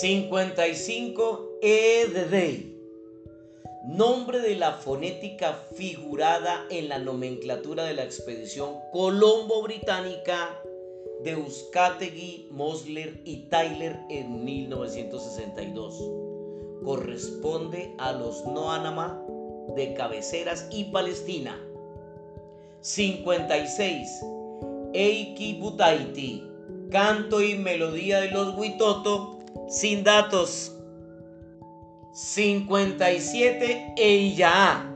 55 E de Nombre de la fonética figurada en la nomenclatura de la expedición Colombo-Británica de Euskategui, Mosler y Tyler en 1962. Corresponde a los Noanama de Cabeceras y Palestina. 56. Eiki Butaiti. Canto y melodía de los Huitoto sin datos. 57 Eiyaa.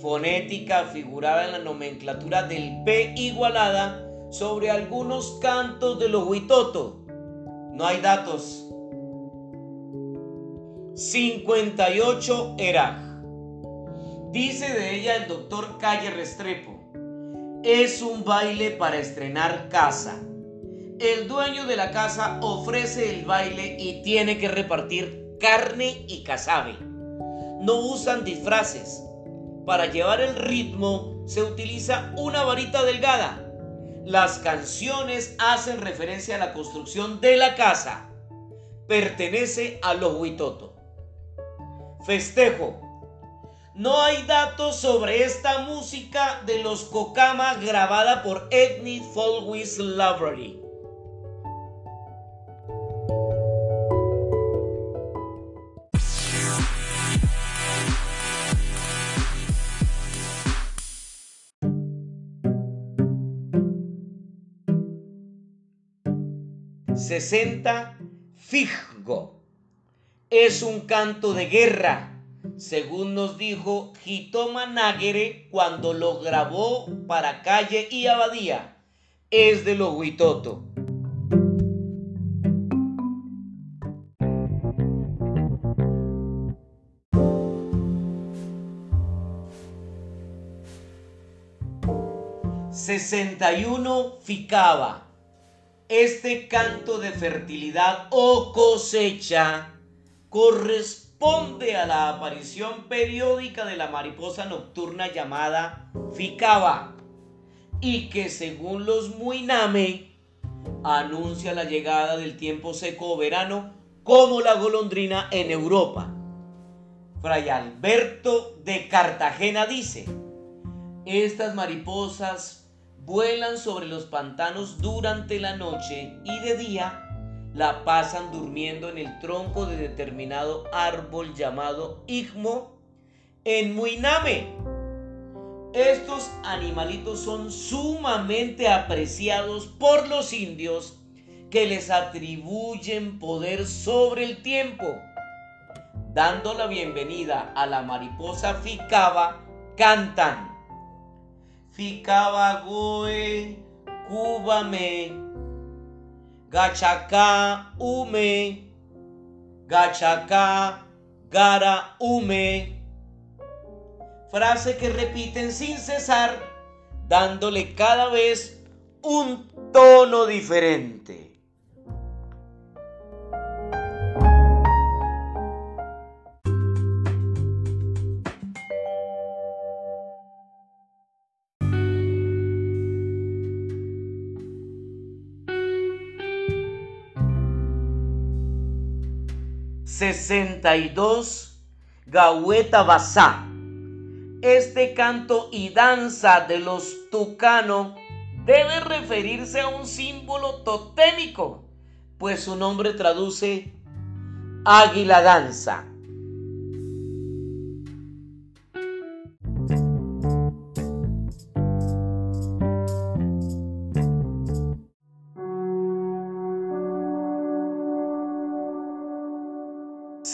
Fonética figurada en la nomenclatura del P igualada sobre algunos cantos de los Huitoto. No hay datos. 58 Eraj. Dice de ella el doctor Calle Restrepo. Es un baile para estrenar casa. El dueño de la casa ofrece el baile y tiene que repartir carne y casabe. No usan disfraces. Para llevar el ritmo se utiliza una varita delgada las canciones hacen referencia a la construcción de la casa. Pertenece a los Huitoto. Festejo. No hay datos sobre esta música de los Kokama grabada por Ethnic Folkways Library. 60. Fijo. Es un canto de guerra, según nos dijo Hitoma Nagere cuando lo grabó para Calle y Abadía. Es de los Huitoto. ...61 Ficaba este canto de fertilidad o cosecha corresponde a la aparición periódica de la mariposa nocturna llamada ficaba y que según los Muiname anuncia la llegada del tiempo seco o verano como la golondrina en Europa. Fray Alberto de Cartagena dice, estas mariposas vuelan sobre los pantanos durante la noche y de día la pasan durmiendo en el tronco de determinado árbol llamado igmo en Muiname. Estos animalitos son sumamente apreciados por los indios que les atribuyen poder sobre el tiempo. Dando la bienvenida a la mariposa ficaba, cantan ficaba goe, cúbame, gachacá, ume, gachacá, gara, ume. Frase que repiten sin cesar, dándole cada vez un tono diferente. 62 Gaueta Basá. Este canto y danza de los tucano debe referirse a un símbolo totémico, pues su nombre traduce águila danza.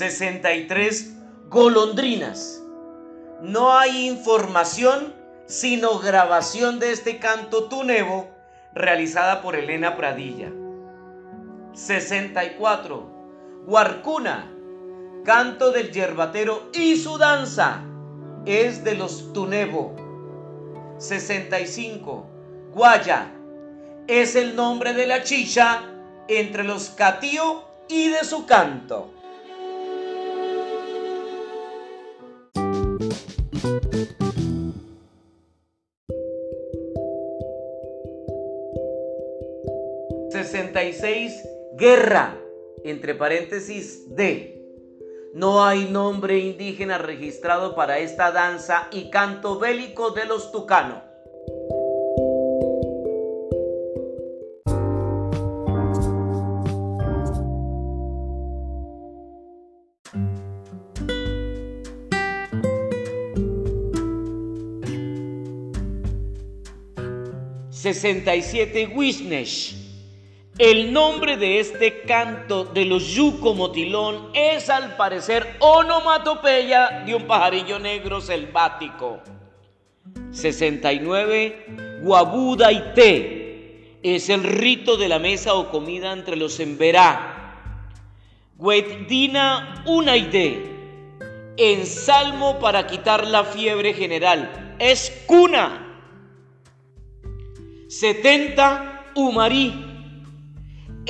63 golondrinas. No hay información sino grabación de este canto tunevo realizada por Elena Pradilla. 64. Huarcuna, canto del yerbatero y su danza es de los tunevo. 65. Guaya es el nombre de la chicha entre los catío y de su canto. 66, guerra. entre paréntesis D. No hay nombre indígena registrado para esta danza y canto bélico de los tucanos. 67 Wisnesh. El nombre de este canto de los yuco motilón es al parecer onomatopeya de un pajarillo negro selvático. 69 Guabuda y té es el rito de la mesa o comida entre los emberá. Huetdina Unaide en salmo para quitar la fiebre general. Es cuna 70 Umarí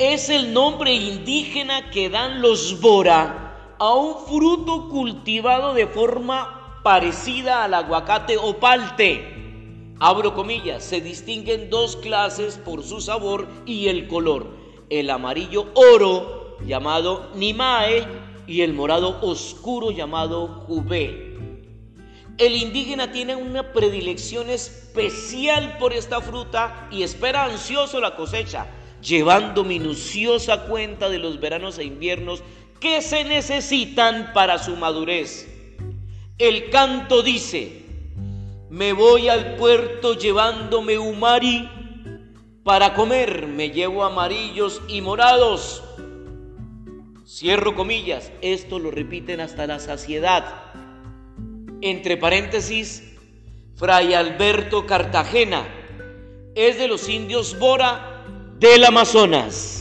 es el nombre indígena que dan los Bora a un fruto cultivado de forma parecida al aguacate o palte. Abro comillas, se distinguen dos clases por su sabor y el color. El amarillo oro llamado Nimae y el morado oscuro llamado Jubé. El indígena tiene una predilección especial por esta fruta y espera ansioso la cosecha, llevando minuciosa cuenta de los veranos e inviernos que se necesitan para su madurez. El canto dice, me voy al puerto llevándome umari, para comer me llevo amarillos y morados. Cierro comillas, esto lo repiten hasta la saciedad entre paréntesis, Fray Alberto Cartagena, es de los indios Bora del Amazonas.